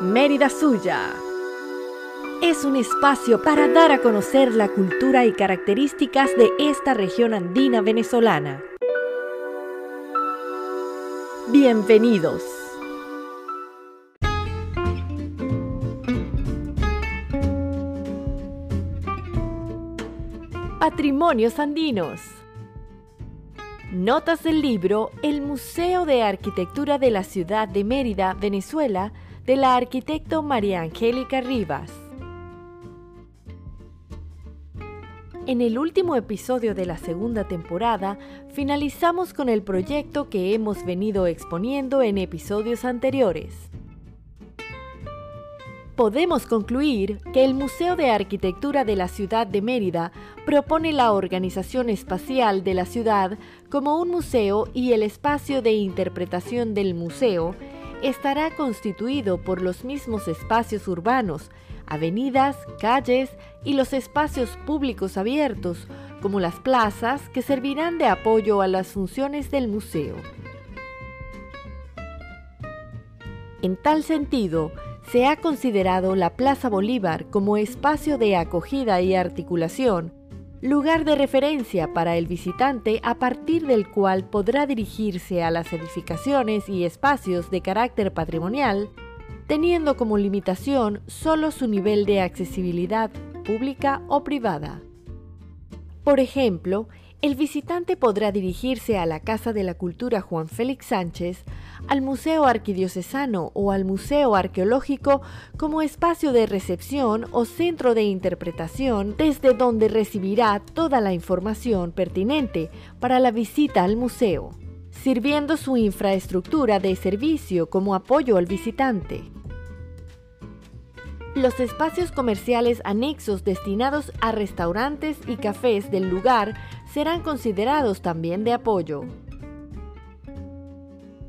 Mérida Suya. Es un espacio para dar a conocer la cultura y características de esta región andina venezolana. Bienvenidos. Patrimonios andinos. Notas del libro El Museo de Arquitectura de la Ciudad de Mérida, Venezuela, de la arquitecto María Angélica Rivas. En el último episodio de la segunda temporada, finalizamos con el proyecto que hemos venido exponiendo en episodios anteriores. Podemos concluir que el Museo de Arquitectura de la Ciudad de Mérida propone la organización espacial de la ciudad como un museo y el espacio de interpretación del museo estará constituido por los mismos espacios urbanos, avenidas, calles y los espacios públicos abiertos, como las plazas, que servirán de apoyo a las funciones del museo. En tal sentido, se ha considerado la Plaza Bolívar como espacio de acogida y articulación, lugar de referencia para el visitante a partir del cual podrá dirigirse a las edificaciones y espacios de carácter patrimonial, teniendo como limitación solo su nivel de accesibilidad pública o privada. Por ejemplo, el visitante podrá dirigirse a la Casa de la Cultura Juan Félix Sánchez, al Museo Arquidiocesano o al Museo Arqueológico como espacio de recepción o centro de interpretación desde donde recibirá toda la información pertinente para la visita al museo, sirviendo su infraestructura de servicio como apoyo al visitante. Los espacios comerciales anexos destinados a restaurantes y cafés del lugar serán considerados también de apoyo.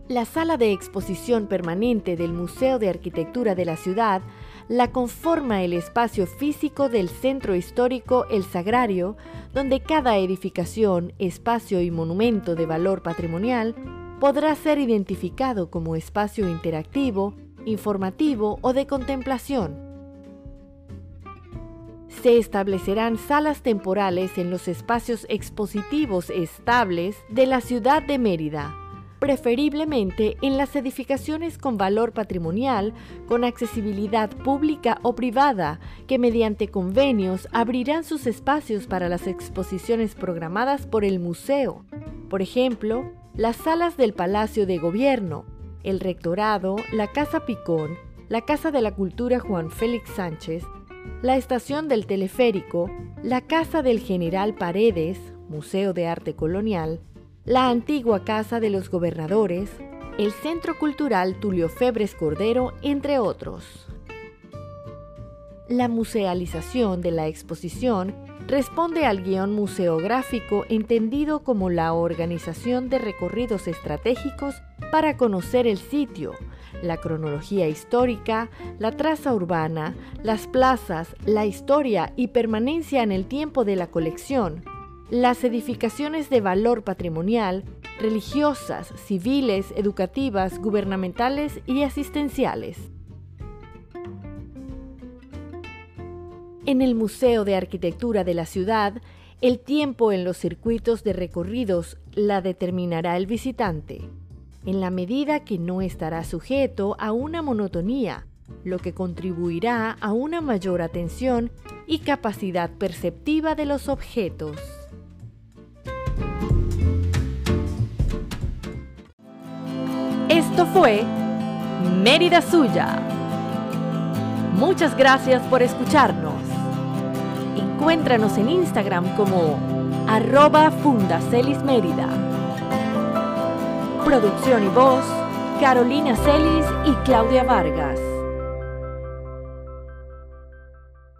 La sala de exposición permanente del Museo de Arquitectura de la ciudad la conforma el espacio físico del centro histórico El Sagrario, donde cada edificación, espacio y monumento de valor patrimonial podrá ser identificado como espacio interactivo, informativo o de contemplación se establecerán salas temporales en los espacios expositivos estables de la ciudad de Mérida, preferiblemente en las edificaciones con valor patrimonial, con accesibilidad pública o privada, que mediante convenios abrirán sus espacios para las exposiciones programadas por el museo. Por ejemplo, las salas del Palacio de Gobierno, el Rectorado, la Casa Picón, la Casa de la Cultura Juan Félix Sánchez, la estación del teleférico, la Casa del General Paredes, Museo de Arte Colonial, la antigua Casa de los Gobernadores, el Centro Cultural Tulio Febres Cordero, entre otros. La musealización de la exposición responde al guion museográfico entendido como la organización de recorridos estratégicos para conocer el sitio, la cronología histórica, la traza urbana, las plazas, la historia y permanencia en el tiempo de la colección, las edificaciones de valor patrimonial, religiosas, civiles, educativas, gubernamentales y asistenciales. En el Museo de Arquitectura de la ciudad, el tiempo en los circuitos de recorridos la determinará el visitante en la medida que no estará sujeto a una monotonía, lo que contribuirá a una mayor atención y capacidad perceptiva de los objetos. Esto fue Mérida Suya. Muchas gracias por escucharnos. Encuéntranos en Instagram como arroba fundacelismérida. Producción y voz, Carolina Celis y Claudia Vargas.